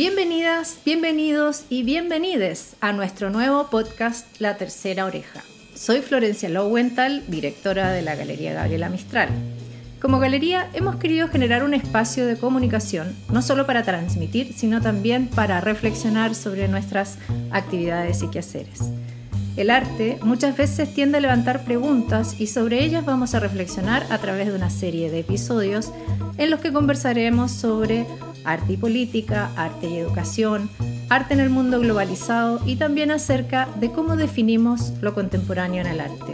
Bienvenidas, bienvenidos y bienvenides a nuestro nuevo podcast La Tercera Oreja. Soy Florencia Lowenthal, directora de la Galería Gabriela Mistral. Como galería hemos querido generar un espacio de comunicación, no solo para transmitir, sino también para reflexionar sobre nuestras actividades y quehaceres. El arte muchas veces tiende a levantar preguntas y sobre ellas vamos a reflexionar a través de una serie de episodios en los que conversaremos sobre arte y política, arte y educación, arte en el mundo globalizado y también acerca de cómo definimos lo contemporáneo en el arte.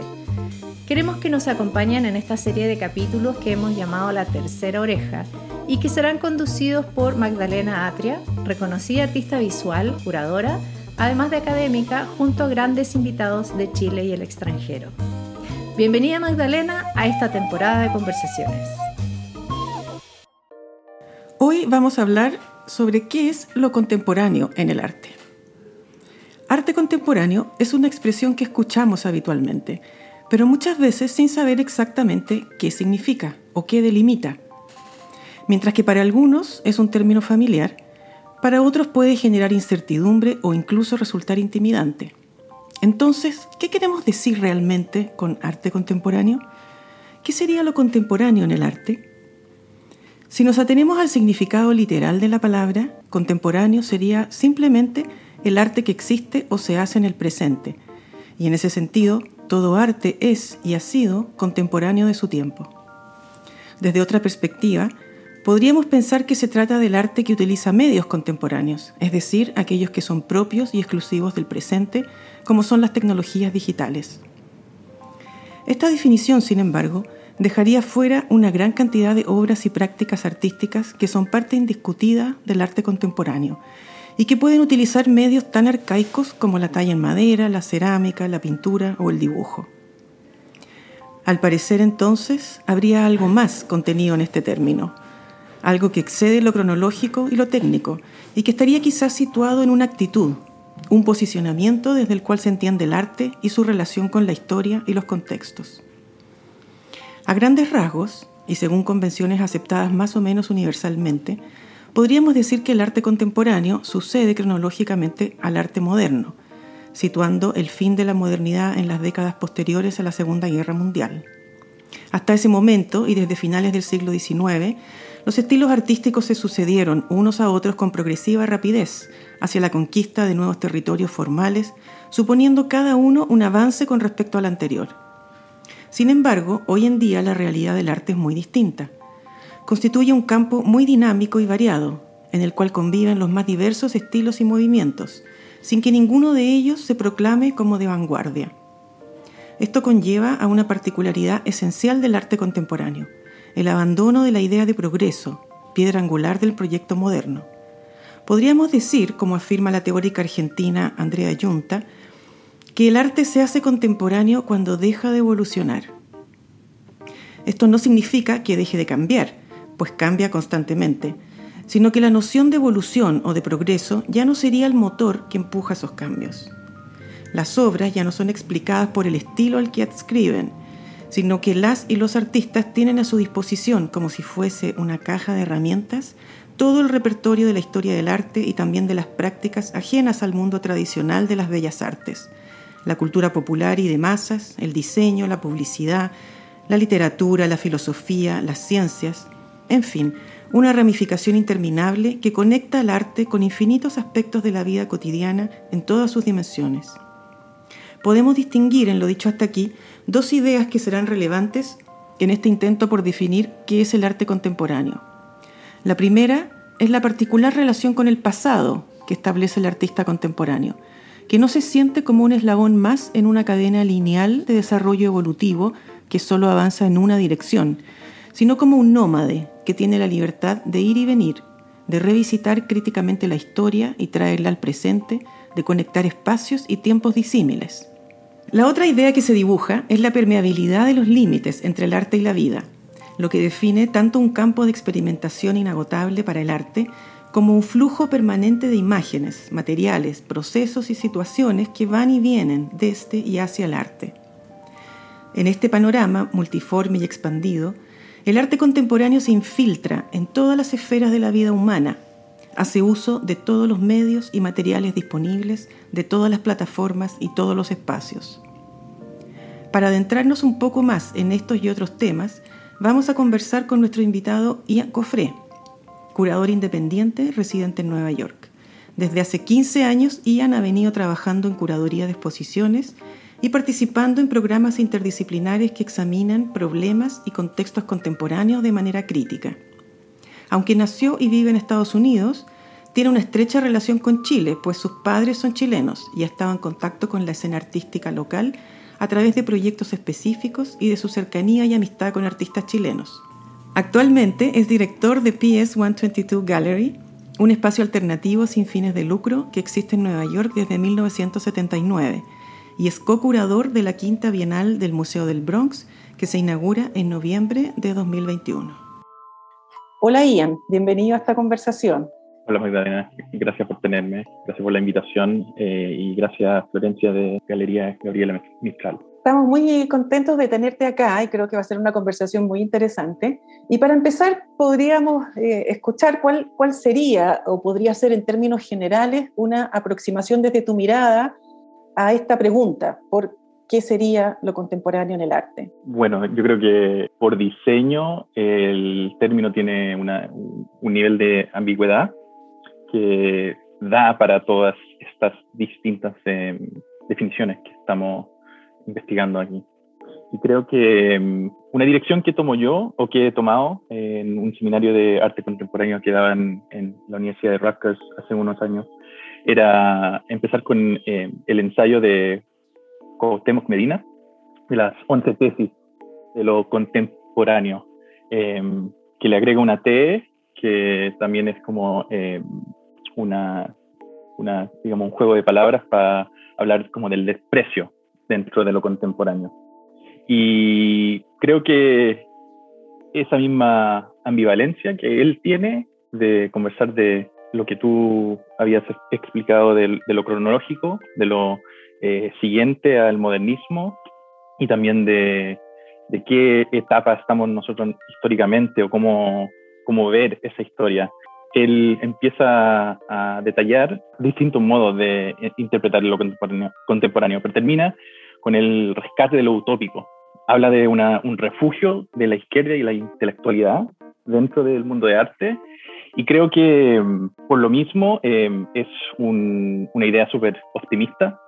Queremos que nos acompañen en esta serie de capítulos que hemos llamado La Tercera Oreja y que serán conducidos por Magdalena Atria, reconocida artista visual, curadora, además de académica, junto a grandes invitados de Chile y el extranjero. Bienvenida Magdalena a esta temporada de conversaciones. Hoy vamos a hablar sobre qué es lo contemporáneo en el arte. Arte contemporáneo es una expresión que escuchamos habitualmente, pero muchas veces sin saber exactamente qué significa o qué delimita. Mientras que para algunos es un término familiar, para otros puede generar incertidumbre o incluso resultar intimidante. Entonces, ¿qué queremos decir realmente con arte contemporáneo? ¿Qué sería lo contemporáneo en el arte? Si nos atenemos al significado literal de la palabra, contemporáneo sería simplemente el arte que existe o se hace en el presente. Y en ese sentido, todo arte es y ha sido contemporáneo de su tiempo. Desde otra perspectiva, podríamos pensar que se trata del arte que utiliza medios contemporáneos, es decir, aquellos que son propios y exclusivos del presente, como son las tecnologías digitales. Esta definición, sin embargo, dejaría fuera una gran cantidad de obras y prácticas artísticas que son parte indiscutida del arte contemporáneo y que pueden utilizar medios tan arcaicos como la talla en madera, la cerámica, la pintura o el dibujo. Al parecer entonces habría algo más contenido en este término, algo que excede lo cronológico y lo técnico y que estaría quizás situado en una actitud, un posicionamiento desde el cual se entiende el arte y su relación con la historia y los contextos. A grandes rasgos, y según convenciones aceptadas más o menos universalmente, podríamos decir que el arte contemporáneo sucede cronológicamente al arte moderno, situando el fin de la modernidad en las décadas posteriores a la Segunda Guerra Mundial. Hasta ese momento, y desde finales del siglo XIX, los estilos artísticos se sucedieron unos a otros con progresiva rapidez hacia la conquista de nuevos territorios formales, suponiendo cada uno un avance con respecto al anterior. Sin embargo, hoy en día la realidad del arte es muy distinta. Constituye un campo muy dinámico y variado, en el cual conviven los más diversos estilos y movimientos, sin que ninguno de ellos se proclame como de vanguardia. Esto conlleva a una particularidad esencial del arte contemporáneo, el abandono de la idea de progreso, piedra angular del proyecto moderno. Podríamos decir, como afirma la teórica argentina Andrea Yunta, que el arte se hace contemporáneo cuando deja de evolucionar. Esto no significa que deje de cambiar, pues cambia constantemente, sino que la noción de evolución o de progreso ya no sería el motor que empuja esos cambios. Las obras ya no son explicadas por el estilo al que adscriben, sino que las y los artistas tienen a su disposición, como si fuese una caja de herramientas, todo el repertorio de la historia del arte y también de las prácticas ajenas al mundo tradicional de las bellas artes, la cultura popular y de masas, el diseño, la publicidad, la literatura, la filosofía, las ciencias, en fin, una ramificación interminable que conecta al arte con infinitos aspectos de la vida cotidiana en todas sus dimensiones. Podemos distinguir en lo dicho hasta aquí dos ideas que serán relevantes en este intento por definir qué es el arte contemporáneo. La primera es la particular relación con el pasado que establece el artista contemporáneo, que no se siente como un eslabón más en una cadena lineal de desarrollo evolutivo que solo avanza en una dirección, sino como un nómade que tiene la libertad de ir y venir, de revisitar críticamente la historia y traerla al presente, de conectar espacios y tiempos disímiles. La otra idea que se dibuja es la permeabilidad de los límites entre el arte y la vida, lo que define tanto un campo de experimentación inagotable para el arte como un flujo permanente de imágenes, materiales, procesos y situaciones que van y vienen desde y hacia el arte. En este panorama multiforme y expandido, el arte contemporáneo se infiltra en todas las esferas de la vida humana, hace uso de todos los medios y materiales disponibles, de todas las plataformas y todos los espacios. Para adentrarnos un poco más en estos y otros temas, vamos a conversar con nuestro invitado Ian Cofré, curador independiente residente en Nueva York. Desde hace 15 años, Ian ha venido trabajando en curaduría de exposiciones y participando en programas interdisciplinares que examinan problemas y contextos contemporáneos de manera crítica. Aunque nació y vive en Estados Unidos, tiene una estrecha relación con Chile, pues sus padres son chilenos y ha en contacto con la escena artística local a través de proyectos específicos y de su cercanía y amistad con artistas chilenos. Actualmente es director de PS 122 Gallery, un espacio alternativo sin fines de lucro que existe en Nueva York desde 1979 y es co-curador de la Quinta Bienal del Museo del Bronx que se inaugura en noviembre de 2021. Hola Ian, bienvenido a esta conversación. Hola Magdalena, gracias por tenerme, gracias por la invitación eh, y gracias Florencia de Galería Gabriela Mistral. Estamos muy contentos de tenerte acá y creo que va a ser una conversación muy interesante. Y para empezar, podríamos eh, escuchar cuál, cuál sería o podría ser en términos generales una aproximación desde tu mirada a esta pregunta. ¿Por ¿qué sería lo contemporáneo en el arte? Bueno, yo creo que por diseño el término tiene un nivel de ambigüedad que da para todas estas distintas em, definiciones que estamos investigando aquí. Y creo que em, una dirección que tomo yo o que he tomado en un seminario de arte contemporáneo que daban en la Universidad de Rutgers hace unos años era empezar con em, el ensayo de Cuauhtémoc Medina, de las 11 tesis de lo contemporáneo, em, que le agrega una T, que también es como em, una, una, digamos, un juego de palabras para hablar como del desprecio dentro de lo contemporáneo. Y creo que esa misma ambivalencia que él tiene de conversar de lo que tú habías explicado de, lo cronológico, de lo eh, siguiente al modernismo y también de, de, qué etapa estamos nosotros históricamente o cómo, cómo ver esa historia. Él empieza a detallar distintos modos de interpretar lo contemporáneo, contemporáneo pero termina con el rescate de lo utópico. Habla de un refugio de la izquierda y la intelectualidad dentro del mundo de arte y creo que por lo mismo eh, es un, una idea súper optimista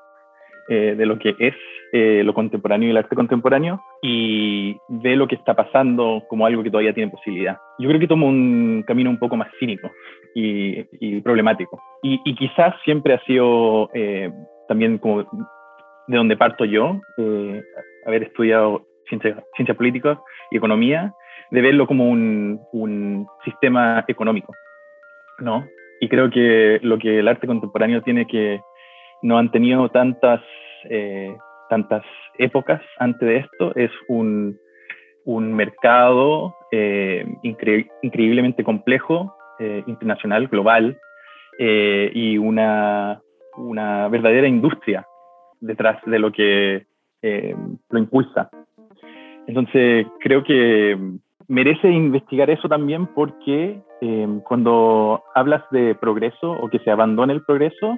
eh, de lo que es eh, lo contemporáneo y el arte contemporáneo y ve lo que está pasando como algo que todavía tiene posibilidad. Yo creo que toma un camino un poco más cínico y, problemático. Y, quizás siempre ha sido eh, también como de donde parto yo, haber estudiado ciencia, ciencia política y economía, de verlo como un, un sistema económico, ¿no? Y creo que lo que el arte contemporáneo tiene que no han tenido tantas, eh, tantas épocas antes de esto. Es un, un mercado eh, increíblemente complejo, eh, internacional, global, y una, una, verdadera industria detrás de lo que lo impulsa. Entonces, creo que merece investigar eso también porque cuando hablas de progreso o que se abandona el progreso,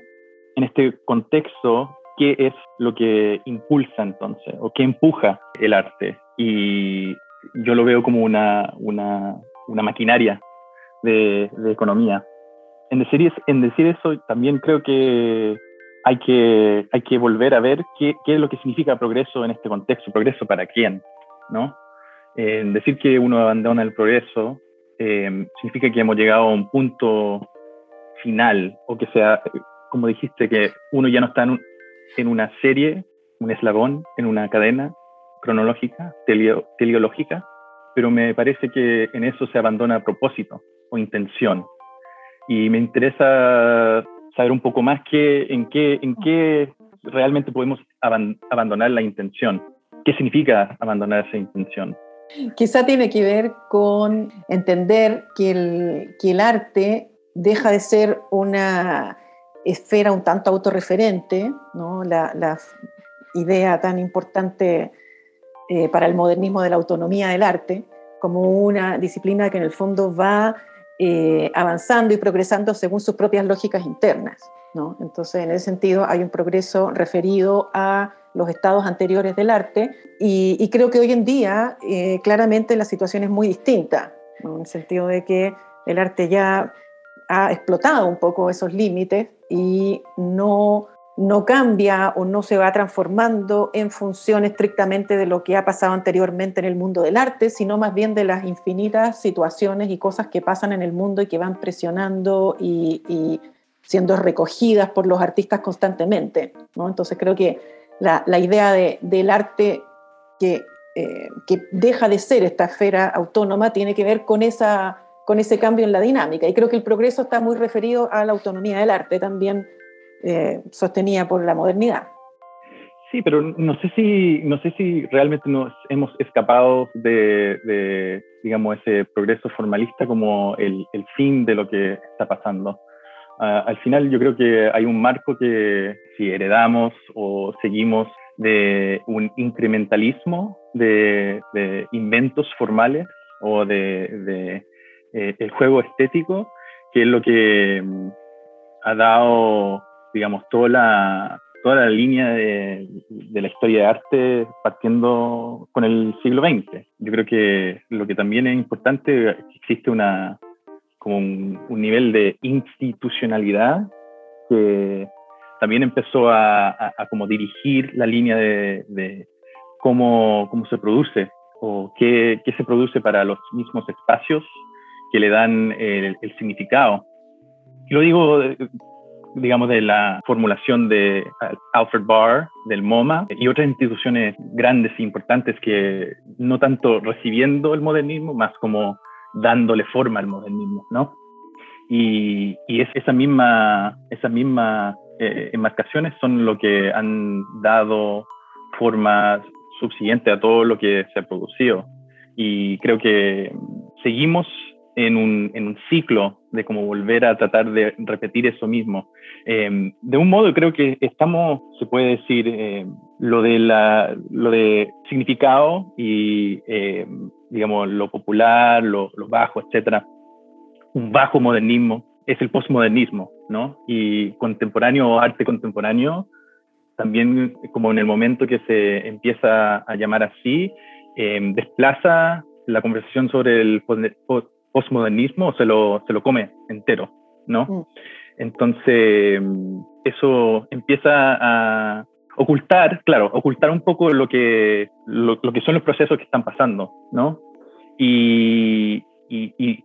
en este contexto, ¿qué es lo que impulsa entonces o qué empuja el arte? Y yo lo veo como una, una, una maquinaria de, de, economía. En decir, en decir eso, también creo que hay que, hay que volver a ver qué, qué, es lo que significa progreso en este contexto, progreso para quién, ¿no? En decir que uno abandona el progreso eh, significa que hemos llegado a un punto final o que sea como dijiste, que uno ya no está en, una serie, un eslabón, en una cadena cronológica, teleológica, pero me parece que en eso se abandona propósito o intención. Y me interesa saber un poco más que, en, qué, en qué realmente podemos abandonar la intención. ¿Qué significa abandonar esa intención? Quizá tiene que ver con entender que el, que el arte deja de ser una esfera un tanto autorreferente, ¿no? la, idea tan importante eh, para el modernismo de la autonomía del arte, como una disciplina que en el fondo va eh, avanzando y progresando según sus propias lógicas internas. ¿no? Entonces, en ese sentido, hay un progreso referido a los estados anteriores del arte y, creo que hoy en día eh, claramente la situación es muy distinta, en el sentido de que el arte ya ha explotado un poco esos límites y no no cambia o no se va transformando en función estrictamente de lo que ha pasado anteriormente en el mundo del arte, sino más bien de las infinitas situaciones y cosas que pasan en el mundo y que van presionando y, siendo recogidas por los artistas constantemente. ¿no? Entonces creo que la, idea del arte que, eh, que deja de ser esta esfera autónoma tiene que ver con esa con ese cambio en la dinámica. Y creo que el progreso está muy referido a la autonomía del arte también eh, sostenida por la modernidad. Sí, pero no sé si, no sé si realmente nos hemos escapado de, digamos, ese progreso formalista como el, el, fin de lo que está pasando. Ah, al final yo creo que hay un marco que si heredamos o seguimos de un incrementalismo de, de inventos formales o de, de eh, el juego estético, que es lo que mm, ha dado digamos, toda la, toda la línea de, la historia de arte partiendo con el siglo XX. Yo creo que lo que también es importante existe una, como un, nivel de institucionalidad que también empezó a, a, como dirigir la línea de, de, cómo, cómo se produce o qué, qué, se produce para los mismos espacios que le dan el, el significado. Y lo digo digamos, de la formulación de Alfred Barr, del MoMA y otras instituciones grandes e importantes que no tanto recibiendo el modernismo, más como dándole forma al modernismo, ¿no? Y, y es esa misma, esa misma eh, enmarcaciones son lo que han dado forma subsiguiente a todo lo que se ha producido. Y creo que seguimos en un, en un ciclo de cómo volver a tratar de repetir eso mismo. Em, de un modo, creo que estamos, se puede decir, em, lo, de la, lo de significado y, em, digamos, lo popular, lo, lo, bajo, etcétera. Un bajo modernismo es el postmodernismo, ¿no? Y contemporáneo, arte contemporáneo, también como en el momento que se empieza a llamar así, desplaza la conversación sobre el postmodernismo se lo, se lo come entero, ¿no? Mm. Entonces, eso empieza a ocultar, claro, ocultar un poco lo que, lo, que son los procesos que están pasando, ¿no? Y, y,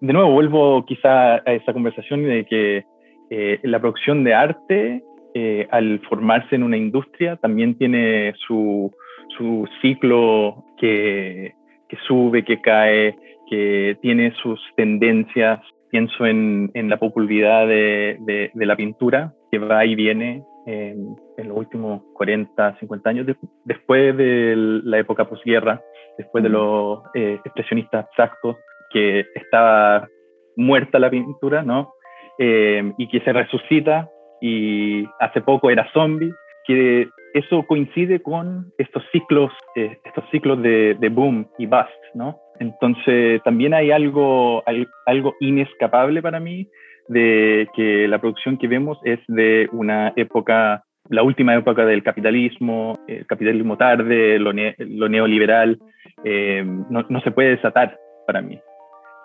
de nuevo vuelvo quizá a esa conversación de que eh, la producción de arte, eh, al formarse en una industria, también tiene su, su ciclo que, que sube, que cae, que tiene sus tendencias. Pienso en, en la popularidad de, de, la pintura, que va y viene en, los últimos 40, 50 años, después de la época posguerra, después de los eh, expresionistas abstractos, que estaba muerta la pintura, ¿no? Eh, y que se resucita y hace poco era zombie, que eso coincide con estos ciclos, eh, estos ciclos de, de, boom y bust, ¿no? Entonces, también hay algo, algo inescapable para mí de que la producción que vemos es de una época, la última época del capitalismo, el capitalismo tarde, lo, neoliberal, eh, no, se puede desatar para mí.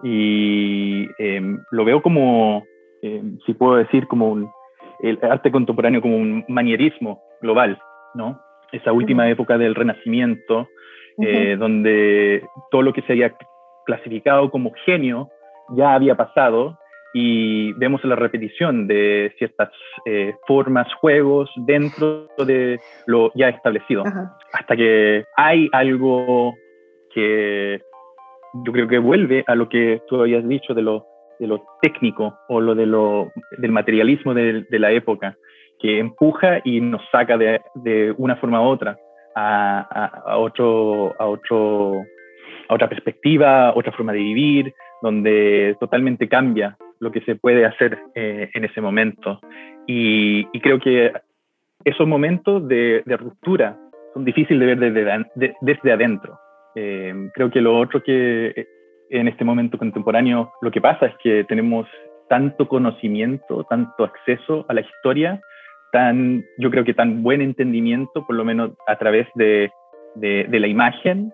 Y em, lo veo como, em, si puedo decir, como un, el arte contemporáneo como un manierismo global, ¿no? Esa última época del renacimiento, eh, donde todo lo que se había clasificado como genio ya había pasado y vemos la repetición de ciertas eh, formas, juegos dentro de lo ya establecido. Hasta que hay algo que yo creo que vuelve a lo que tú habías dicho de lo, de lo técnico o lo, de lo del materialismo de, de la época, que empuja y nos saca de, de una forma u otra a, otro, a, otro, a otra perspectiva, otra forma de vivir, donde totalmente cambia lo que se puede hacer eh, en ese momento. Y, creo que esos momentos de, ruptura son difíciles de ver desde, desde adentro. Eh, creo que lo otro que en este momento contemporáneo lo que pasa es que tenemos tanto conocimiento, tanto acceso a la historia, tan, yo creo que tan buen entendimiento, por lo menos a través de, de, de la imagen,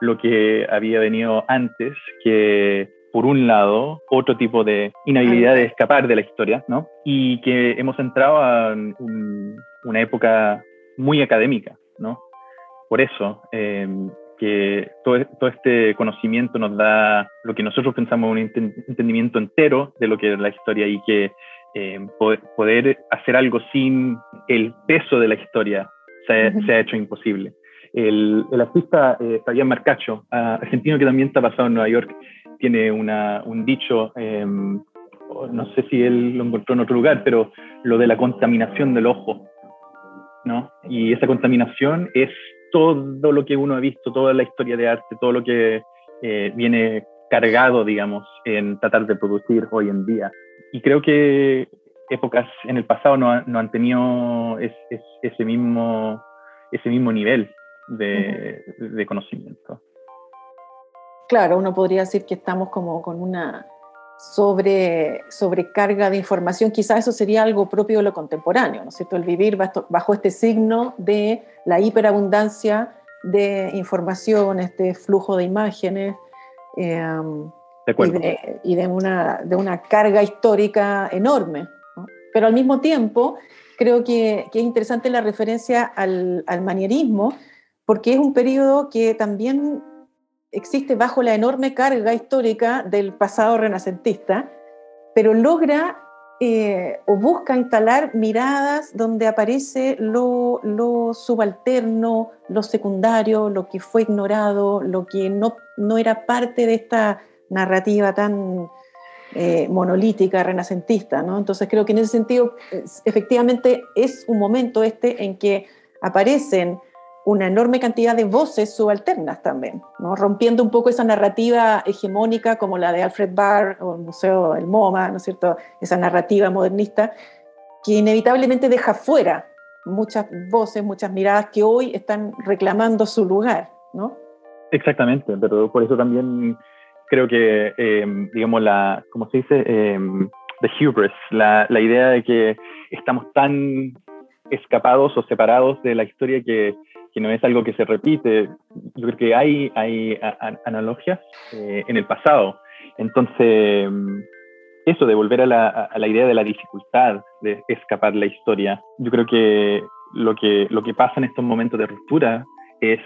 lo que había venido antes, que por un lado, otro tipo de inhabilidad de escapar de la historia, ¿no? Y que hemos entrado en una época muy académica, ¿no? Por eso, eh, que todo, todo, este conocimiento nos da lo que nosotros pensamos un entendimiento entero de lo que es la historia y que eh, poder, hacer algo sin el peso de la historia se, se ha hecho imposible. El, el artista eh, Fabián Marcacho, argentino que también está basado en Nueva York, tiene una, un dicho, eh, no sé si él lo encontró en otro lugar, pero lo de la contaminación del ojo, ¿no? Y esa contaminación es todo lo que uno ha visto, toda la historia de arte, todo lo que eh, viene cargado, digamos, en tratar de producir hoy en día. Y creo que épocas en el pasado no, no han tenido es, es, ese, mismo, ese mismo nivel de, uh -huh. de, conocimiento. Claro, uno podría decir que estamos como con una sobre, sobrecarga de información, quizás eso sería algo propio de lo contemporáneo, ¿no es cierto? El vivir bajo este signo de la hiperabundancia de información, este flujo de imágenes eh, de y, de, y de, una, de, una, carga histórica enorme. ¿no? Pero al mismo tiempo, creo que, que es interesante la referencia al, al manierismo, porque es un periodo que también existe bajo la enorme carga histórica del pasado renacentista, pero logra eh, o busca instalar miradas donde aparece lo, lo, subalterno, lo secundario, lo que fue ignorado, lo que no, no era parte de esta narrativa tan eh, monolítica, renacentista. ¿no? Entonces creo que en ese sentido, efectivamente, es un momento este en que aparecen una enorme cantidad de voces subalternas también, rompiendo un poco esa narrativa hegemónica como la de Alfred Barr o el Museo del MoMA, ¿no es cierto? Esa narrativa modernista que inevitablemente deja fuera muchas voces, muchas miradas que hoy están reclamando su lugar, ¿no? Exactamente, pero por eso también creo que, eh, digamos, la, ¿cómo se dice? Eh, the hubris, la, la idea de que estamos tan escapados o separados de la historia que que no es algo que se repite. Yo creo que hay, hay analogías eh, en el pasado. Entonces, eso de volver a la, a la, idea de la dificultad de escapar la historia, yo creo que lo que, lo que pasa en estos momentos de ruptura es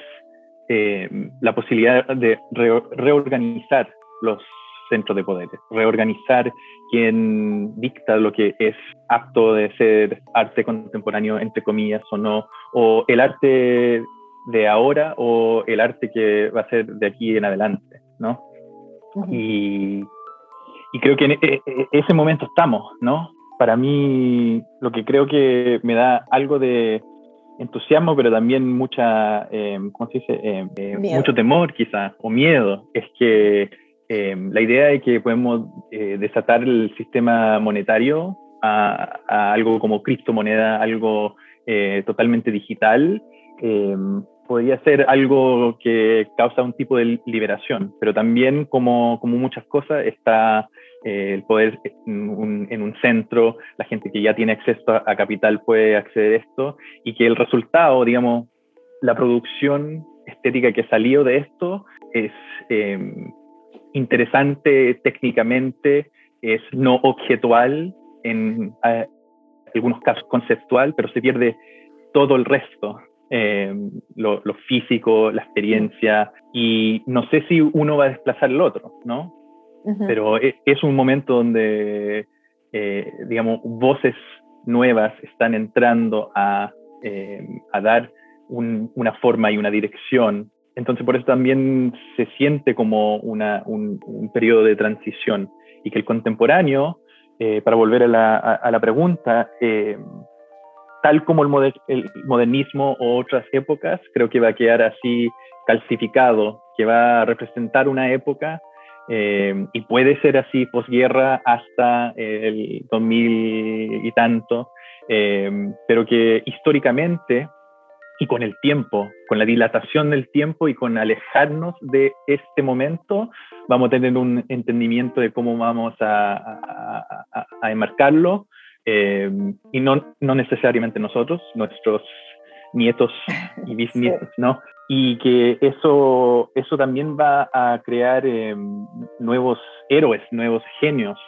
eh, la posibilidad de re, reorganizar los centros de poder, reorganizar quién dicta lo que es apto de ser arte contemporáneo, entre comillas, o no, o el arte de ahora o el arte que va a ser de aquí en adelante, ¿no? Uh -huh. y, y, creo que en e, e, ese momento estamos, ¿no? Para mí, lo que creo que me da algo de entusiasmo, pero también mucha, eh, ¿cómo se dice? Eh, eh, mucho temor quizás, o miedo, es que eh, la idea de que podemos eh, desatar el sistema monetario a, a, algo como criptomoneda, algo eh, totalmente digital, podría ser algo que causa un tipo de liberación, pero también como, como muchas cosas está el poder en un, en un, centro, la gente que ya tiene acceso a, capital puede acceder a esto y que el resultado, digamos, la producción estética que salió de esto es eh, interesante técnicamente, es no objetual, en eh, algunos casos conceptual, pero se pierde todo el resto, eh, lo, lo, físico, la experiencia, y no sé si uno va a desplazar el otro, ¿no? Pero es, es, un momento donde, eh, digamos, voces nuevas están entrando a, eh, a dar un, una forma y una dirección. Entonces, por eso también se siente como una, un, un, periodo de transición y que el contemporáneo, eh, para volver a la, a, a la pregunta, eh, tal como el, moder, el, modernismo o otras épocas, creo que va a quedar así calcificado, que va a representar una época eh, y puede ser así posguerra hasta el 2000 y tanto, eh, pero que históricamente y con el tiempo, con la dilatación del tiempo y con alejarnos de este momento, vamos a tener un entendimiento de cómo vamos a, a, enmarcarlo eh, y no, no necesariamente nosotros, nuestros nietos y bisnietos, ¿no? Y que eso, eso también va a crear eh, nuevos héroes, nuevos genios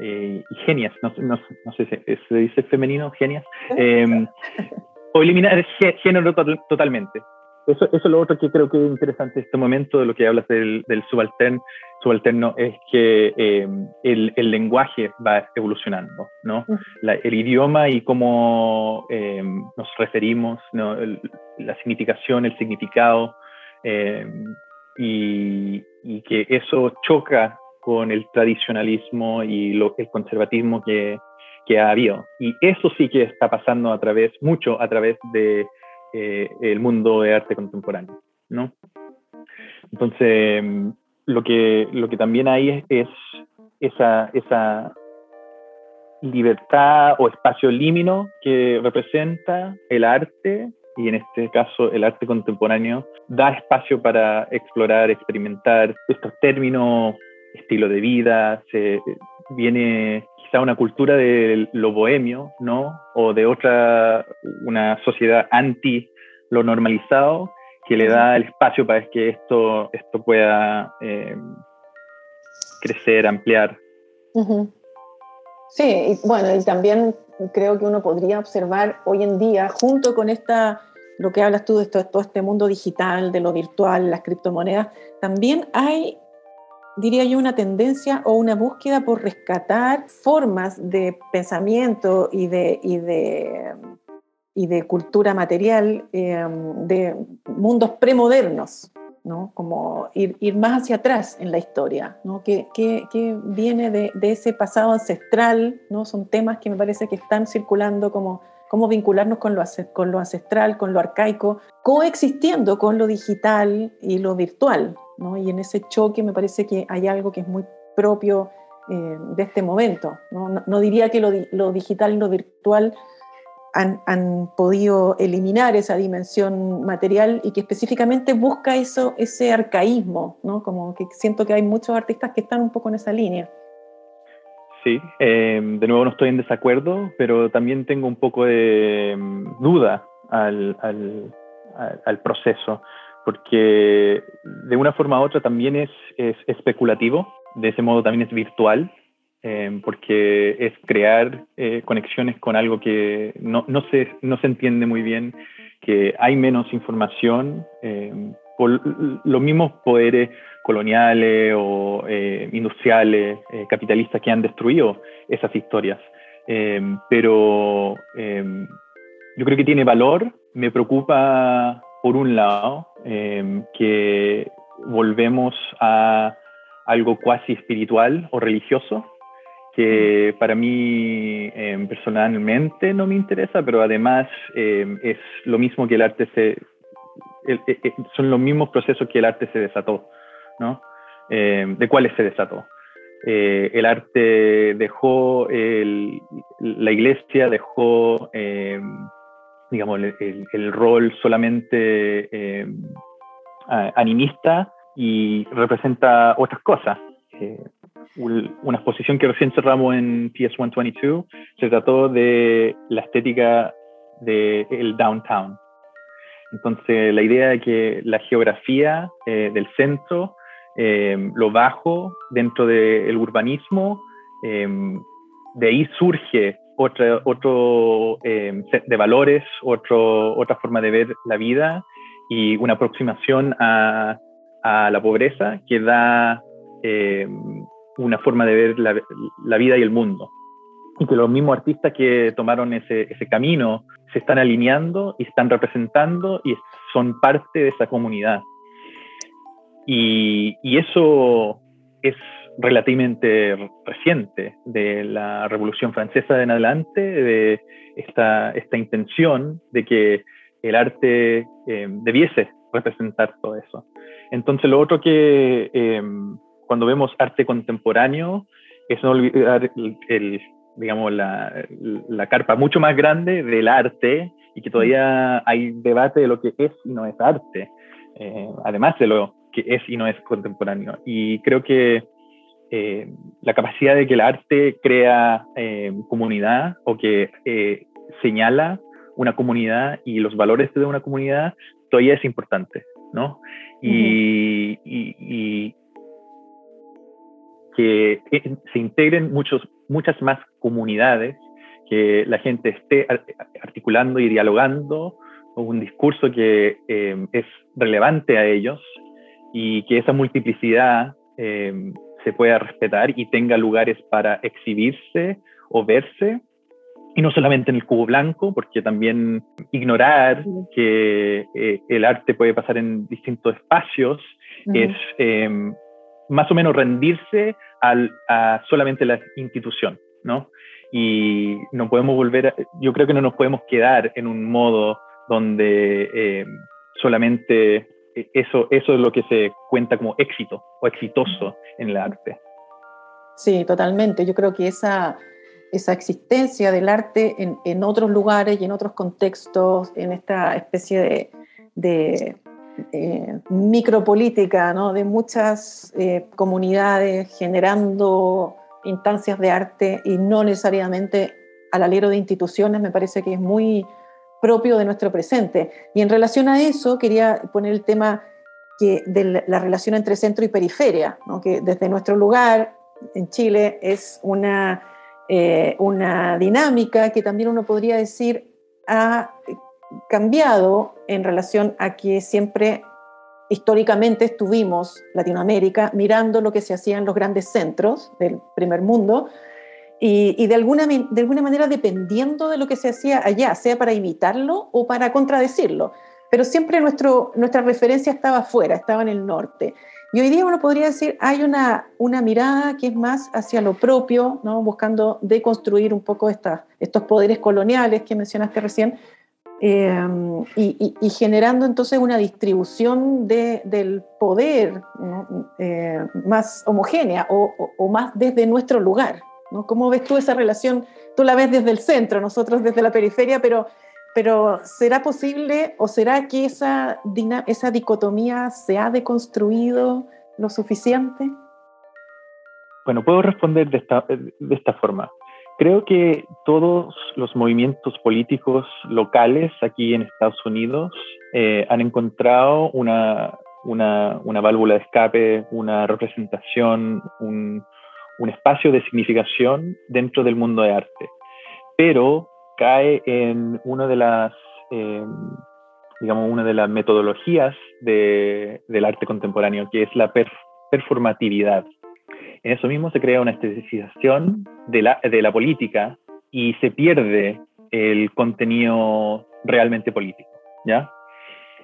eh, y genias, no, no, no, sé si se dice femenino, genias, o eliminar género totalmente. Eso, eso es lo otro que creo que es interesante en este momento de lo que hablas del, del subalterno, subalterno, es que eh, el, el, lenguaje va evolucionando, ¿no? el idioma y cómo eh, nos referimos, ¿no? la significación, el significado, eh, y, y, que eso choca con el tradicionalismo y lo, el conservatismo que, que ha habido. Y eso sí que está pasando a través, mucho a través de eh, el mundo de arte contemporáneo, ¿no? Entonces, lo que, lo que también hay es, esa, esa libertad o espacio límino que representa el arte y en este caso el arte contemporáneo da espacio para explorar, experimentar estos términos, estilo de vida, se, viene una cultura de lo bohemio, ¿no? O de otra, una sociedad anti lo normalizado, que le da el espacio para que esto, esto pueda eh, crecer, ampliar. Sí, y bueno, y también creo que uno podría observar hoy en día, junto con esta, lo que hablas tú de todo este mundo digital, de lo virtual, las criptomonedas, también hay diría yo, una tendencia o una búsqueda por rescatar formas de pensamiento y de, y de, y de cultura material em, de mundos premodernos, ¿no? como ir, ir, más hacia atrás en la historia, ¿no? que, que, que viene de, de, ese pasado ancestral, ¿no? son temas que me parece que están circulando como cómo vincularnos con lo, con lo ancestral, con lo arcaico, coexistiendo con lo digital y lo virtual, y en ese choque me parece que hay algo que es muy propio eh, de este momento. No, diría que lo, digital y lo virtual han, podido eliminar esa dimensión material y que específicamente busca eso, ese arcaísmo, ¿no? como que siento que hay muchos artistas que están un poco en esa línea. Sí, em, de nuevo no estoy en desacuerdo, pero también tengo un poco de em, duda al, al proceso porque de una forma u otra también es, es especulativo, de ese modo también es virtual, eh, porque es crear eh, conexiones con algo que no, no, se, no se entiende muy bien, que hay menos información eh, por los mismos poderes coloniales o industriales, capitalistas que han destruido esas historias. pero yo creo que tiene valor, me preocupa por un lado, em, que volvemos a algo cuasi espiritual o religioso, que para mí em, personalmente no me interesa, pero además em, es lo mismo que el arte se... E, e, son los mismos procesos que el arte se desató, ¿no? ¿De cuáles se desató? Eh, el arte dejó, la iglesia dejó digamos, el, rol solamente eh, animista y representa otras cosas. Eh, una exposición que recién cerramos en PS122 se trató de la estética del downtown. Entonces, la idea de que la geografía eh, del centro, lo bajo dentro del urbanismo, de ahí surge otra, otro eh, set de valores, otro, otra forma de ver la vida y una aproximación a, a la pobreza que da eh, una forma de ver la, la, vida y el mundo. Y que los mismos artistas que tomaron ese, ese camino se están alineando y están representando y son parte de esa comunidad. Y, y eso es relativamente reciente de la Revolución Francesa en adelante, de esta, esta intención de que el arte eh, debiese representar todo eso. Entonces, lo otro que eh, cuando vemos arte contemporáneo es no olvidar el, digamos, la, la, carpa mucho más grande del arte y que todavía hay debate de lo que es y no es arte, eh, además de lo que es y no es contemporáneo. Y creo que eh, la capacidad de que el arte crea eh, comunidad o que señala una comunidad y los valores de una comunidad todavía es importante, ¿no? y, y, que se integren muchos, muchas más comunidades, que la gente esté articulando y dialogando un discurso que eh, es relevante a ellos y que esa multiplicidad eh, se pueda respetar y tenga lugares para exhibirse o verse. Y no solamente en el cubo blanco, porque también ignorar que eh, el arte puede pasar en distintos espacios es más o menos rendirse al, a solamente la institución, ¿no? Y no podemos volver, yo creo que no nos podemos quedar en un modo donde eh, solamente eso, eso es lo que se cuenta como éxito o exitoso en el arte. Sí, totalmente. Yo creo que esa, esa existencia del arte en, en otros lugares y en otros contextos, en esta especie de, de eh, micropolítica ¿no? de muchas eh, comunidades generando instancias de arte y no necesariamente al alero de instituciones, me parece que es muy propio de nuestro presente. Y en relación a eso, quería poner el tema que de la relación entre centro y periferia, que desde nuestro lugar en Chile es una, eh, una dinámica que también uno podría decir ha cambiado en relación a que siempre históricamente estuvimos Latinoamérica mirando lo que se hacía en los grandes centros del primer mundo y, de, alguna, de alguna manera dependiendo de lo que se hacía allá, sea para imitarlo o para contradecirlo. Pero siempre nuestro, nuestra referencia estaba afuera, estaba en el norte. Y hoy día uno podría decir, hay una, una mirada que es más hacia lo propio, ¿no? buscando deconstruir un poco estas, estos poderes coloniales que mencionaste recién, Em, y, generando entonces una distribución del poder eh, más homogénea o, más desde nuestro lugar. ¿Cómo ves tú esa relación? Tú la ves desde el centro, nosotros desde la periferia, pero, pero ¿será posible o será que esa, esa dicotomía se ha deconstruido lo suficiente? Bueno, puedo responder de esta, de esta forma. Creo que todos los movimientos políticos locales aquí en Estados Unidos eh, han encontrado una, una, una, válvula de escape, una representación, un, un, espacio de significación dentro del mundo de arte. Pero cae en una de las, eh, digamos, una de las metodologías de, del arte contemporáneo, que es la performatividad. En eso mismo se crea una estetización de la, de la política y se pierde el contenido realmente político, ¿ya?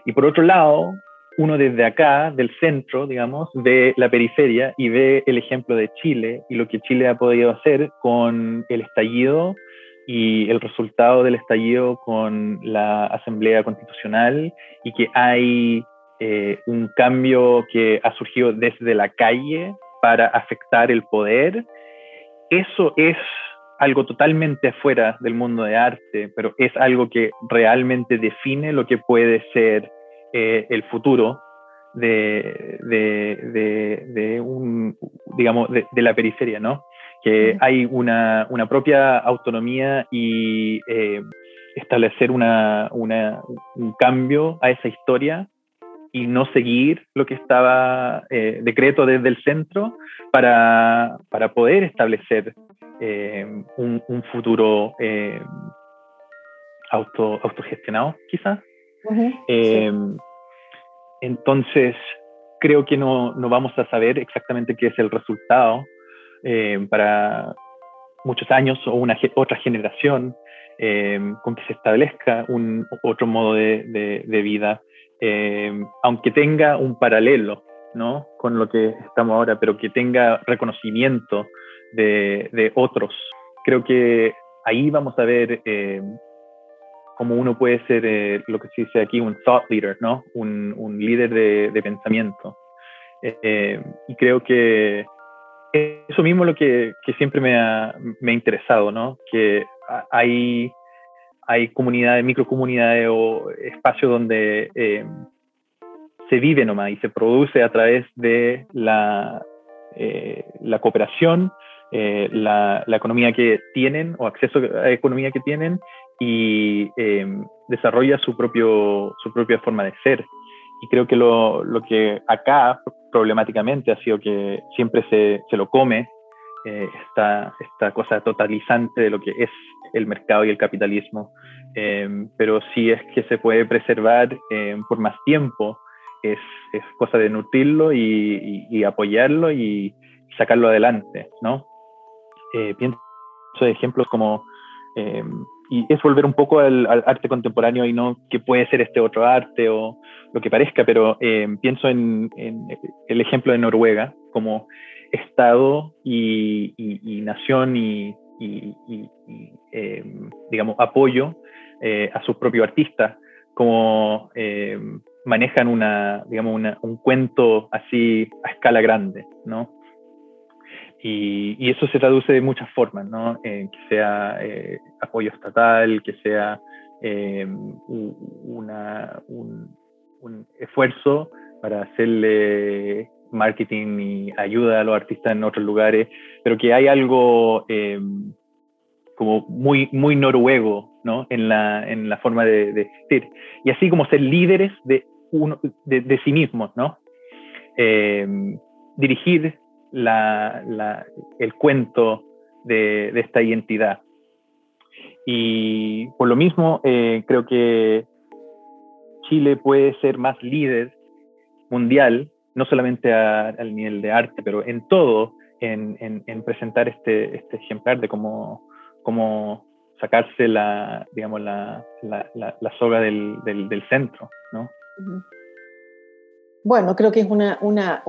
Y por otro lado, uno desde acá, del centro, digamos, ve la periferia y ve el ejemplo de Chile y lo que Chile ha podido hacer con el estallido y el resultado del estallido con la Asamblea Constitucional y que hay eh, un cambio que ha surgido desde la calle para afectar el poder, eso es algo totalmente afuera del mundo de arte, pero es algo que realmente define lo que puede ser eh, el futuro de, de, un, digamos, de, la periferia, ¿no? Que hay una, una, propia autonomía y eh, establecer una, una, un cambio a esa historia y no seguir lo que estaba eh, decreto desde el centro para, para poder establecer eh, un, un, futuro eh, auto, autogestionado, quizás. Entonces, creo que no, no, vamos a saber exactamente qué es el resultado para muchos años o una otra generación con que se establezca un otro modo de, de, vida aunque tenga un paralelo ¿no? con lo que estamos ahora, pero que tenga reconocimiento de, de otros. Creo que ahí vamos a ver cómo uno puede ser eh, lo que se dice aquí un thought leader, ¿no? un, un líder de, de pensamiento. Eh, y creo que eso mismo es lo que, que siempre me ha, me ha interesado, ¿no? que hay hay comunidades, microcomunidades o espacios donde eh, se vive nomás y se produce a través de la, eh, la cooperación, eh, la, la, economía que tienen o acceso a la economía que tienen y desarrolla su, propio, su propia forma de ser. Y creo que lo, lo que acá problemáticamente ha sido que siempre se, se lo come eh, esta, esta cosa totalizante de lo que es el mercado y el capitalismo. Em, pero si es que se puede preservar em, por más tiempo, es, es, cosa de nutrirlo y, y, apoyarlo y sacarlo adelante, ¿no? Eh, pienso de ejemplos como, y es volver un poco al, arte contemporáneo y no que puede ser este otro arte o lo que parezca, pero pienso en, el ejemplo de Noruega como Estado y, nación y, eh, digamos, apoyo eh, a sus propios artistas, como eh, manejan una, digamos, un cuento así a escala grande, ¿no? Y, eso se traduce de muchas formas, ¿no? que sea apoyo estatal, que sea una, un, un esfuerzo para hacerle marketing y ayuda a los artistas en otros lugares, pero que hay algo eh, como muy, muy noruego ¿no? en, la, en la forma de, existir. Y así como ser líderes de, uno, de, sí mismos, ¿no? Eh, dirigir la, la, el cuento de, esta identidad. Y por lo mismo, eh, creo que Chile puede ser más líder mundial no solamente al nivel de arte, pero en todo, en, presentar este, este, ejemplar de cómo, sacarse la, digamos, la, la, soga del, centro, ¿no? Bueno, creo que es una,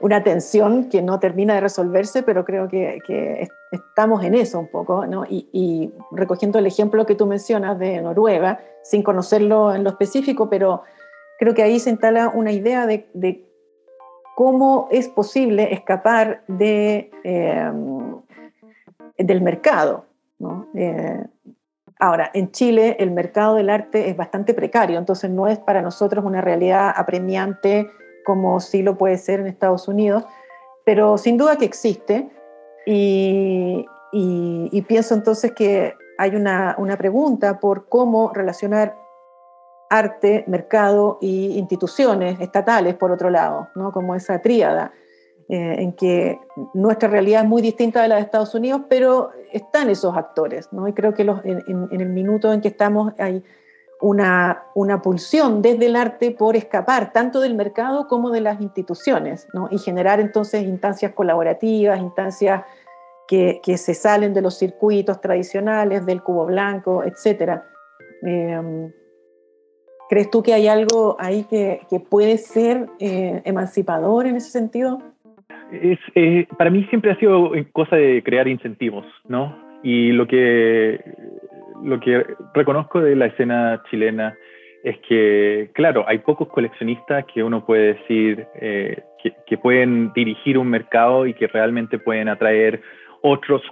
una, tensión que no termina de resolverse, pero creo que, que estamos en eso un poco, ¿no? Y, y, recogiendo el ejemplo que tú mencionas de Noruega, sin conocerlo en lo específico, pero creo que ahí se instala una idea de, cómo es posible escapar de, em, del mercado. Eh, ahora, en Chile el mercado del arte es bastante precario, entonces no es para nosotros una realidad apremiante como sí lo puede ser en Estados Unidos, pero sin duda que existe y, pienso entonces que hay una, una pregunta por cómo relacionar arte, mercado y instituciones estatales, por otro lado, ¿no? como esa tríada, eh, en que nuestra realidad es muy distinta de la de Estados Unidos, pero están esos actores. ¿no? Y creo que los, en, el minuto en que estamos hay una, una, pulsión desde el arte por escapar tanto del mercado como de las instituciones ¿no? y generar entonces instancias colaborativas, instancias que, que, se salen de los circuitos tradicionales, del cubo blanco, etc. ¿Crees tú que hay algo ahí que, que puede ser eh, emancipador en ese sentido? Es, eh, para mí siempre ha sido cosa de crear incentivos, ¿no? Y lo que, lo que reconozco de la escena chilena es que, claro, hay pocos coleccionistas que uno puede decir eh, que, pueden dirigir un mercado y que realmente pueden atraer otros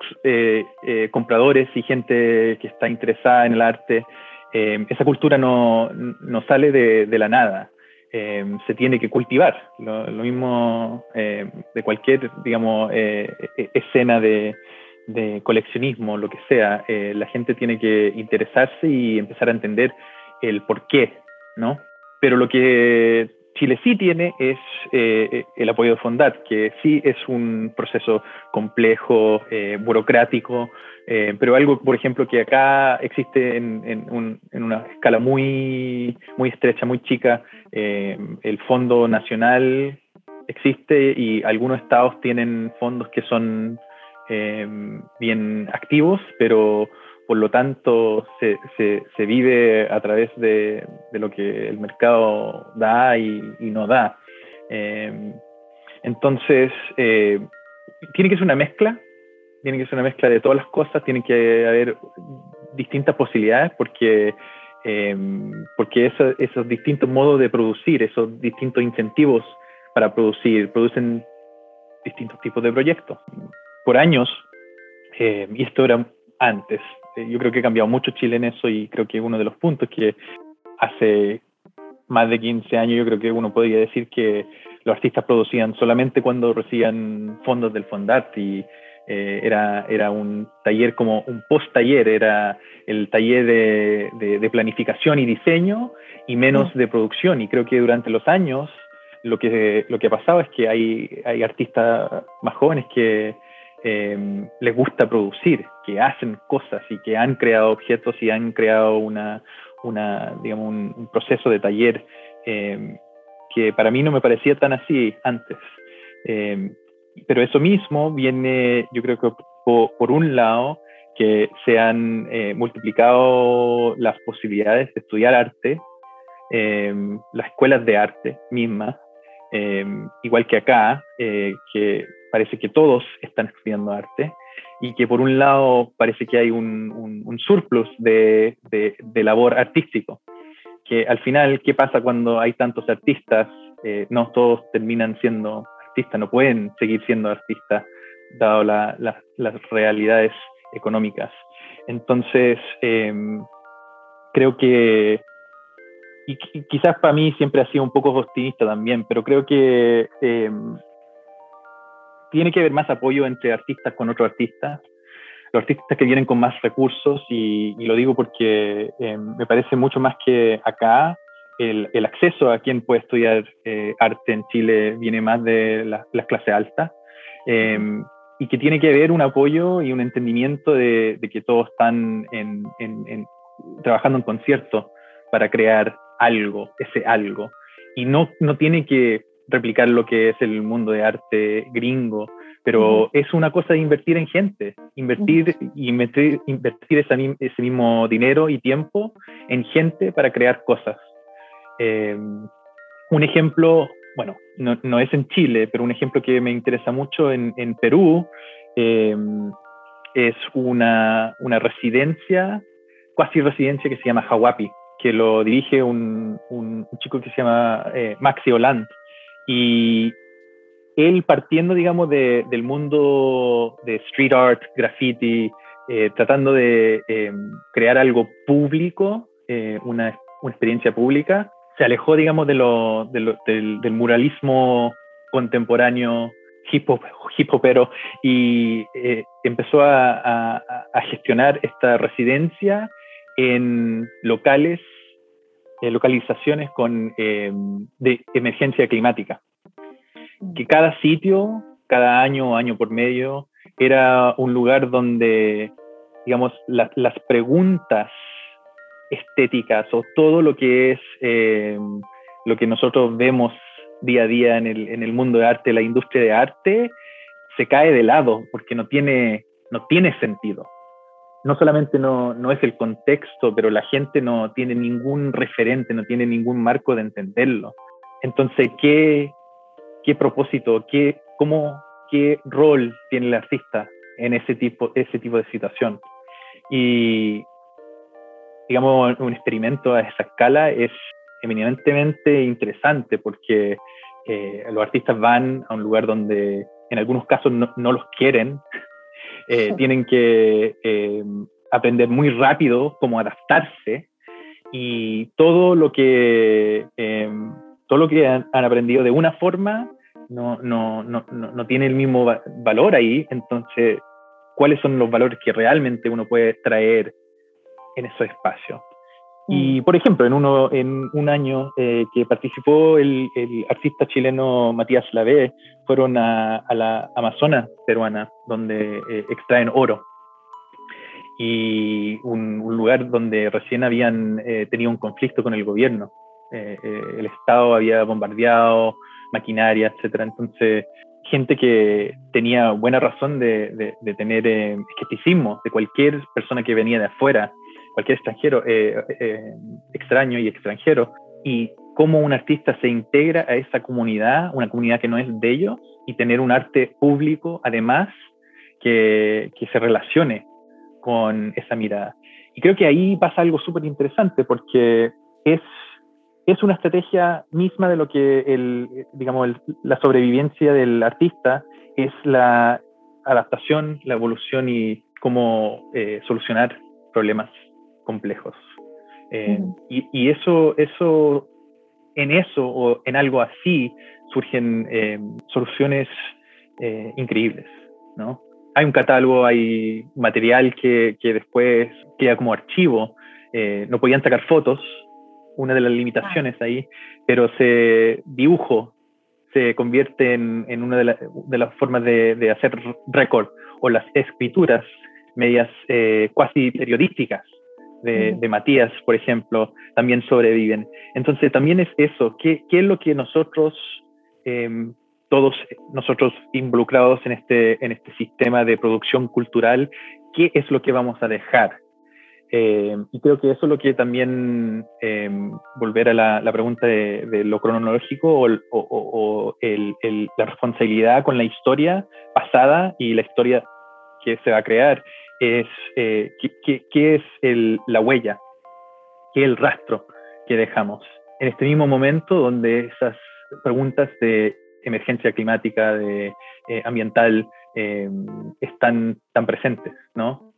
compradores y gente que está interesada en el arte. Eh, esa cultura no, no sale de, la nada, eh, se tiene que cultivar. Lo, mismo eh, de cualquier, digamos, escena de, de, coleccionismo, lo que sea, la gente tiene que interesarse y empezar a entender el por qué, ¿no? Pero lo que Chile sí tiene es eh, el apoyo de Fondat, que sí es un proceso complejo, eh, burocrático, eh, pero algo, por ejemplo, que acá existe en, una escala muy, muy estrecha, muy chica. el Fondo Nacional existe y algunos estados tienen fondos que son bien activos, pero por lo tanto se, se, vive a través de, de, lo que el mercado da y, no da. Em, entonces, eh, tiene que ser una mezcla, tiene que ser una mezcla de todas las cosas, tiene que haber distintas posibilidades porque, porque esos distintos modos de producir, esos distintos incentivos para producir, producen distintos tipos de proyectos. Por años, eh, y esto era antes, eh, yo creo que ha cambiado mucho Chile en eso y creo que uno de los puntos que hace más de 15 años yo creo que uno podría decir que los artistas producían solamente cuando recibían fondos del Fondart y eh, era, era un taller como un post-taller, era el taller de, de, planificación y diseño y menos mm. de producción. Y creo que durante los años lo que, lo que ha pasado es que hay, hay artistas más jóvenes que eh, les gusta producir, que hacen cosas y que han creado objetos y han creado un, proceso de taller eh, que para mí no me parecía tan así antes. Eh, pero eso mismo viene, yo creo que por, un lado, que se han eh, multiplicado las posibilidades de estudiar arte, em, las escuelas de arte mismas, em, igual que acá, eh, que parece que todos están estudiando arte, y que por un lado parece que hay un, un, surplus de, de, de, labor artístico, que al final, ¿qué pasa cuando hay tantos artistas? Eh, no todos terminan siendo no pueden seguir siendo artistas dado las realidades económicas. Entonces, em, creo que, y, quizás para mí siempre ha sido un poco optimista también, pero creo que em, tiene que haber más apoyo entre artistas con otros artistas, los artistas que vienen con más recursos, y, lo digo porque em, me parece mucho más que acá el, acceso a quien puede estudiar eh, arte en Chile viene más de las la clases altas em, y que tiene que haber un apoyo y un entendimiento de, que todos están trabajando en concierto para crear algo, ese algo. Y no, no tiene que replicar lo que es el mundo de arte gringo, pero es una cosa de invertir en gente, invertir y invertir, invertir ese mismo dinero y tiempo en gente para crear cosas. Eh, un ejemplo, bueno, no, es en Chile, pero un ejemplo que me interesa mucho en, Perú eh, es una, residencia, cuasi residencia que se llama Hawapi, que lo dirige un, chico que se llama eh, Maxi Holand. Y él partiendo, digamos, del mundo de street art, graffiti, tratando de crear algo público, una, una, experiencia pública, se alejó, digamos, de lo, del, muralismo contemporáneo hip, -hop, hip hopero y eh, empezó a, gestionar esta residencia en locales, eh, localizaciones con, em, de emergencia climática. Que cada sitio, cada año año por medio, era un lugar donde, digamos, las preguntas estéticas o todo lo que es eh, lo que nosotros vemos día a día en el, en el, mundo de arte, la industria de arte, se cae de lado porque no tiene, no tiene sentido. No solamente no, no es el contexto, pero la gente no tiene ningún referente, no tiene ningún marco de entenderlo. Entonces, ¿qué, qué propósito, qué, cómo, qué rol tiene el artista en ese tipo, ese tipo de situación? Y, digamos, un experimento a esa escala es eminentemente interesante porque eh, los artistas van a un lugar donde en algunos casos no, los quieren, eh, tienen que eh, aprender muy rápido cómo adaptarse y todo lo que, todo lo que han, aprendido de una forma no, no, no, no, tiene el mismo valor ahí, entonces, ¿cuáles son los valores que realmente uno puede traer en esos espacios. Y, mm. por ejemplo, en, uno, en un año eh, que participó el, el, artista chileno Matías Lavé, fueron a, la Amazonas peruana, donde eh, extraen oro. Y un, lugar donde recién habían eh, tenido un conflicto con el gobierno. el Estado había bombardeado maquinaria, etc. Entonces, gente que tenía buena razón de, de, tener escepticismo de cualquier persona que venía de afuera cualquier extranjero, eh, eh, extraño y extranjero, y cómo un artista se integra a esa comunidad, una comunidad que no es de ellos, y tener un arte público, además, que, que se relacione con esa mirada. Y creo que ahí pasa algo súper interesante porque es, es una estrategia misma de lo que el, digamos, la sobrevivencia del artista es la adaptación, la evolución y cómo eh, solucionar problemas complejos. Eh, y, eso, eso, en eso o en algo así surgen eh, soluciones eh, increíbles, ¿no? Hay un catálogo, hay material que, que después queda como archivo. no podían sacar fotos, una de las limitaciones ahí, pero se dibujo se convierte en, en una de, de, las formas de, de hacer récord o las escrituras medias eh, cuasi periodísticas de, de, Matías, por ejemplo, también sobreviven. Entonces también es eso, ¿qué, qué es lo que nosotros, em, todos nosotros involucrados en este, en este sistema de producción cultural, qué es lo que vamos a dejar? Eh, y creo que eso es lo que también, eh, volver a la, pregunta de, lo cronológico o, la responsabilidad con la historia pasada y la historia que se va a crear, es eh, qué, es la huella, qué es el rastro que dejamos. En este mismo momento donde esas preguntas de emergencia climática, de ambiental, están tan presentes, ¿no?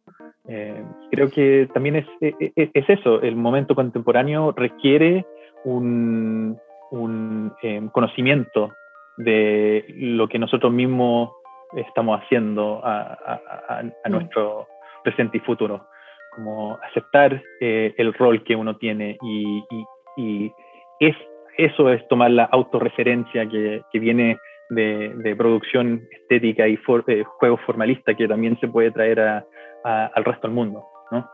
Eh, creo que también es, e, e, es, eso, el momento contemporáneo requiere un, un em, conocimiento de lo que nosotros mismos estamos haciendo a, a, mm. nuestro presente y futuro, como aceptar eh, el rol que uno tiene y, es, eso es tomar la autorreferencia que, que viene de, producción estética y eh, juego formalista que también se puede traer al resto del mundo. ¿no?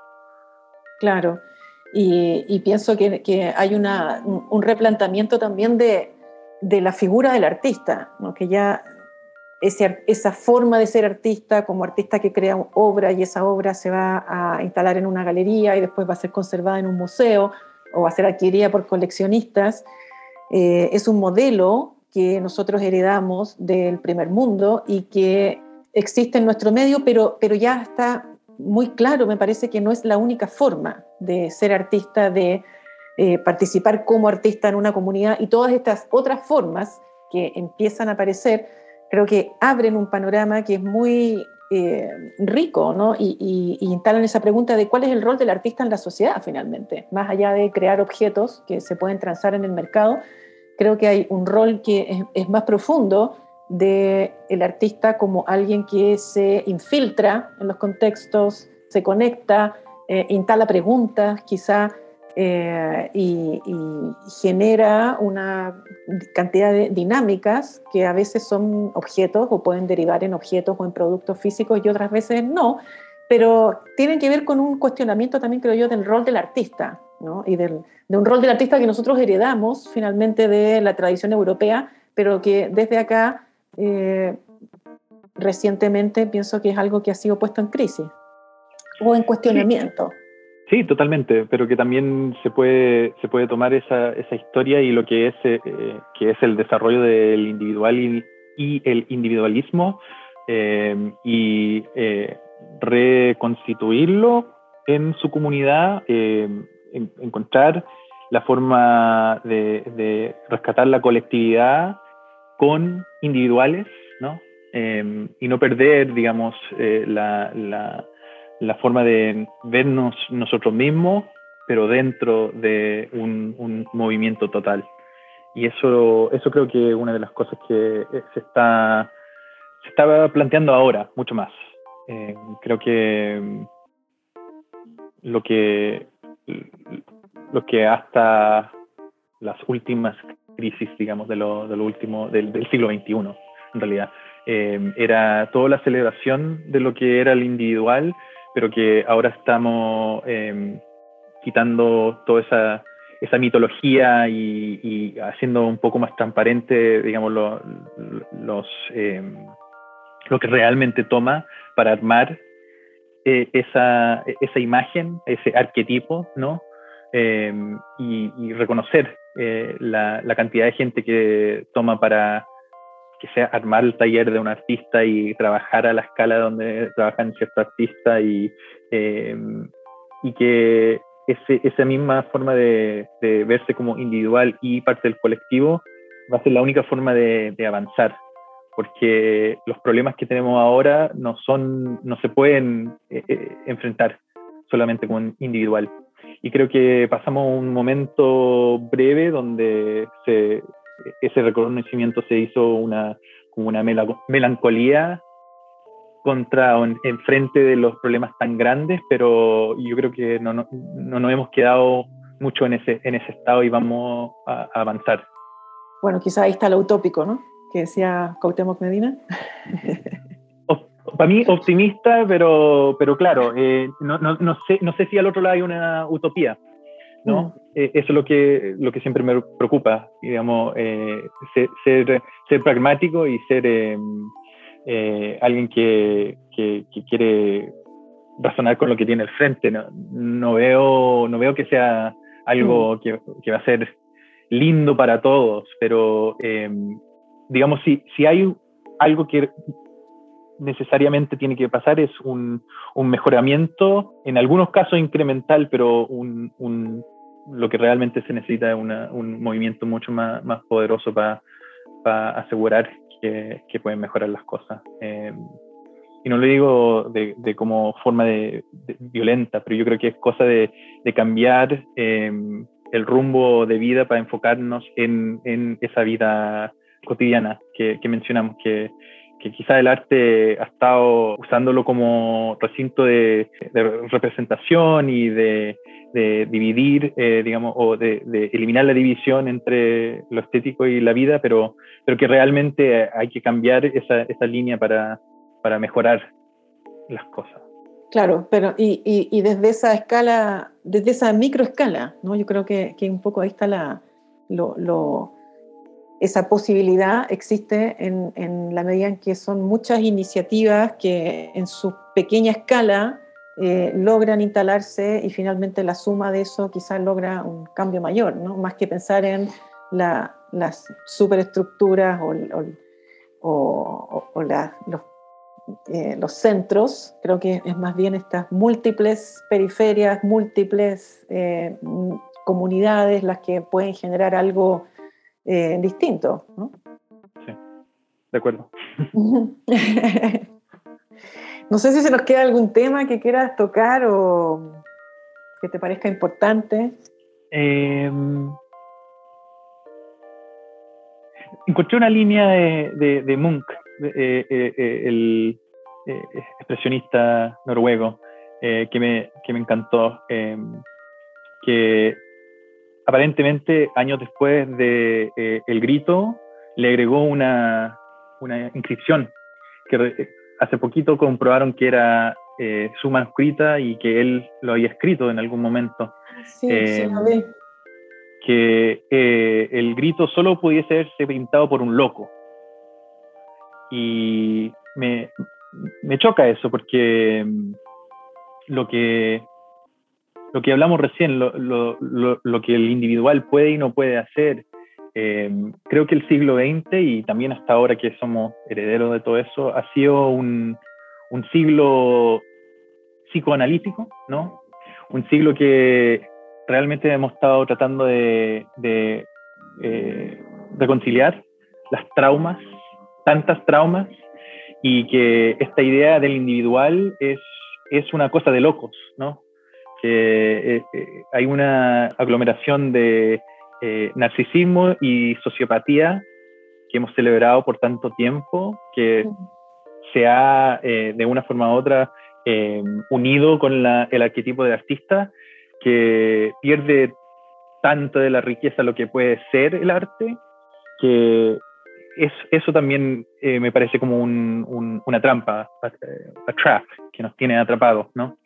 Claro, y, pienso que, hay un replanteamiento también de, de, la figura del artista, ¿no? que ya esa forma de ser artista como artista que crea obra y esa obra se va a instalar en una galería y después va a ser conservada en un museo o va a ser adquirida por coleccionistas, eh, es un modelo que nosotros heredamos del primer mundo y que existe en nuestro medio, pero, pero ya está muy claro, me parece que no es la única forma de ser artista, de eh, participar como artista en una comunidad y todas estas otras formas que empiezan a aparecer, creo que abren un panorama que es muy eh, rico, ¿no? Y, instalan esa pregunta de cuál es el rol del artista en la sociedad finalmente, más allá de crear objetos que se pueden transar en el mercado, creo que hay un rol que es, es más profundo del el artista como alguien que se infiltra en los contextos, se conecta, eh, instala preguntas quizá eh, y, genera una cantidad de dinámicas que a veces son objetos o pueden derivar en objetos o en productos físicos y otras veces no, pero tienen que ver con un cuestionamiento también, creo yo, del rol del artista ¿no? y del, de un rol del artista que nosotros heredamos finalmente de la tradición europea, pero que desde acá eh, recientemente pienso que es algo que ha sido puesto en crisis o en cuestionamiento. Sí. totalmente, pero que también se puede, se puede tomar esa, esa historia y lo que es, eh, que es el desarrollo del individual y, el individualismo eh, y reconstituirlo en su comunidad, encontrar la forma de, de rescatar la colectividad con individuales, ¿no? Y no perder, digamos, eh, la, la, la, forma de vernos nosotros mismos, pero dentro de un, movimiento total. Y eso, eso creo que es una de las cosas que eh, se está, se está planteando ahora, mucho más. Em, creo que em, lo que lo que hasta las últimas crisis, digamos, de lo, de lo último, del, del, siglo XXI, en realidad. Eh, era toda la celebración de lo que era el individual, pero que ahora estamos eh, quitando toda esa, esa mitología y, haciendo un poco más transparente, digamos, lo, los, eh, lo que realmente toma para armar esa, esa imagen, ese arquetipo, ¿no? y, y, reconocer eh, la, la, cantidad de gente que toma para que sea armar el taller de un artista y trabajar a la escala donde trabajan ciertos artistas y, eh, y que ese, esa misma forma de, de, verse como individual y parte del colectivo va a ser la única forma de, de, avanzar porque los problemas que tenemos ahora no son no se pueden eh, enfrentar solamente como individual. Y creo que pasamos un momento breve donde se, ese reconocimiento se hizo una, como una melancolía contra en frente de los problemas tan grandes, pero yo creo que no, no, no nos hemos quedado mucho en ese, en ese estado y vamos a, avanzar. Bueno, quizá ahí está lo utópico, ¿no? Que decía Cuauhtémoc Medina. Para mí optimista, pero, pero claro, eh, no, no, no, sé, no sé si al otro lado hay una utopía, ¿no? Mm. Eh, eso es lo que, lo que siempre me preocupa, digamos, eh, ser, ser, ser, pragmático y ser alguien que, que, que, quiere razonar con lo que tiene al frente. No, no, veo, no veo que sea algo mm. que, que, va a ser lindo para todos, pero digamos, si, si hay algo que necesariamente tiene que pasar es un, un mejoramiento, en algunos casos incremental, pero un, un, lo que realmente se necesita es un movimiento mucho más, más poderoso para asegurar que, que, pueden mejorar las cosas. Eh, y no lo digo de, de como forma de, violenta, pero yo creo que es cosa de, de cambiar eh, el rumbo de vida para enfocarnos en, en esa vida cotidiana que, que mencionamos, que, que quizá el arte ha estado usándolo como recinto de, representación y de, dividir, eh, digamos, o de, eliminar la división entre lo estético y la vida, pero, pero que realmente hay que cambiar esa, esa línea para, para mejorar las cosas. Claro, pero y, y, desde esa escala, desde esa microescala, ¿no? Yo creo que, que un poco ahí está la, lo, lo esa posibilidad existe en, la medida en que son muchas iniciativas que en su pequeña escala eh, logran instalarse y finalmente la suma de eso quizás logra un cambio mayor, ¿no? más que pensar en las superestructuras o, los, eh, los, centros, creo que es más bien estas múltiples periferias, múltiples eh, comunidades las que pueden generar algo eh, distinto. ¿no? Sí, de acuerdo. no sé si se nos queda algún tema que quieras tocar o que te parezca importante. Em, encontré una línea de, de, Munch, eh, eh, el expresionista noruego, que, me, que me encantó, em, que aparentemente años después de eh, El Grito, le agregó una, una inscripción que hace poquito comprobaron que era eh, su manuscrita y que él lo había escrito en algún momento. Sí, sí, lo Que eh, el grito solo pudiese ser pintado por un loco. Y me, me choca eso porque em, lo que lo que hablamos recién, lo, lo, lo, que el individual puede y no puede hacer. Eh, creo que el siglo XX y también hasta ahora que somos herederos de todo eso, ha sido un, un siglo psicoanalítico, ¿no? Un siglo que realmente hemos estado tratando de, de eh, reconciliar las traumas, tantas traumas, y que esta idea del individual es, es una cosa de locos, ¿no? Que eh, eh, hay una aglomeración de eh, narcisismo y sociopatía que hemos celebrado por tanto tiempo, que se ha de una forma u otra unido con el arquetipo de artista, que pierde tanto de la riqueza lo que puede ser el arte, que es, eso también me parece como una trampa, a, trap, que nos tiene atrapados, ¿no?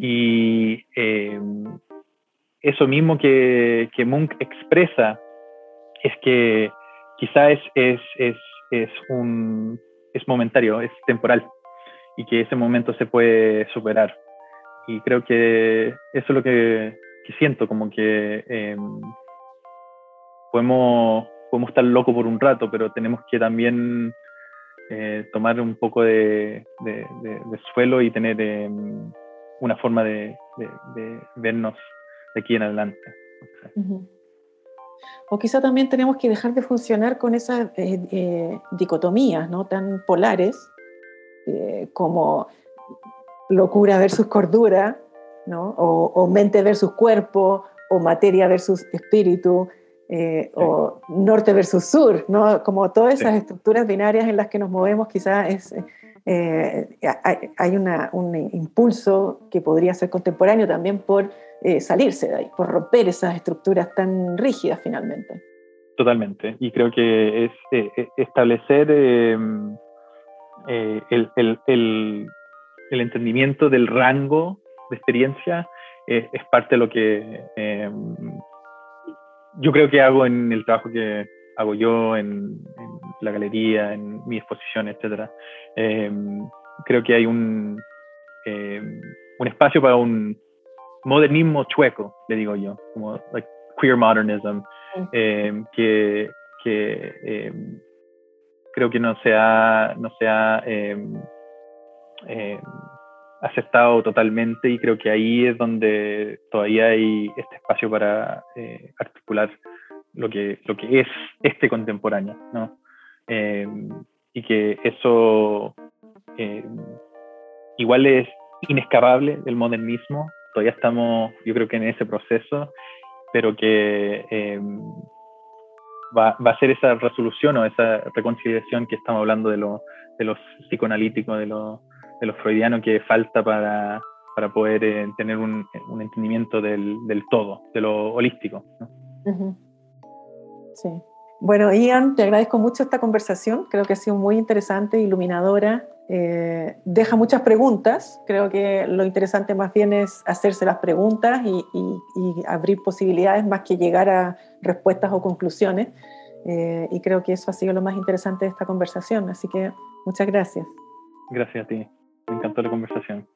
Y eh, eso mismo que, que, Munch expresa es que quizá es, es, es, es, un, es momentario, es temporal y que ese momento se puede superar. Y creo que eso es lo que, siento, como que eh, podemos, podemos estar locos por un rato, pero tenemos que también eh, tomar un poco de, de, de, suelo y tener una forma de, vernos de aquí en adelante. O quizá también tenemos que dejar de funcionar con esas eh, eh, dicotomías ¿no? tan polares eh, como locura versus cordura, ¿no? O, mente versus cuerpo, o materia versus espíritu, eh, o norte versus sur, ¿no? Como todas esas estructuras binarias en las que nos movemos, quizás es, eh, hay, un impulso que podría ser contemporáneo también por eh, salirse de ahí, por romper esas estructuras tan rígidas finalmente. Totalmente, y creo que es establecer el, el, el, el entendimiento del rango de experiencia es, parte de lo que em, yo creo que hago en el trabajo que hago yo en, la galería, en mi exposición, etc. Em, creo que hay un, em, un espacio para un modernismo chueco, le digo yo, como like queer modernism, que, que creo que no se ha, no se ha aceptado totalmente y creo que ahí es donde todavía hay este espacio para eh, articular lo que, lo que es este contemporáneo, ¿no? Eh, y que eso eh, igual es inescapable del modernismo, todavía estamos yo creo que en ese proceso, pero que va, va, a ser esa resolución o esa reconciliación que estamos hablando de, lo, de los psicoanalíticos, de los de lo freudiano que falta para, para poder eh, tener un, un, entendimiento del, del, todo, de lo holístico. Sí. Bueno, Ian, te agradezco mucho esta conversación, creo que ha sido muy interesante, iluminadora, eh, deja muchas preguntas, creo que lo interesante más bien es hacerse las preguntas y, abrir posibilidades más que llegar a respuestas o conclusiones. Eh, y creo que eso ha sido lo más interesante de esta conversación, así que muchas gracias. Gracias a ti. Me encantó la conversación.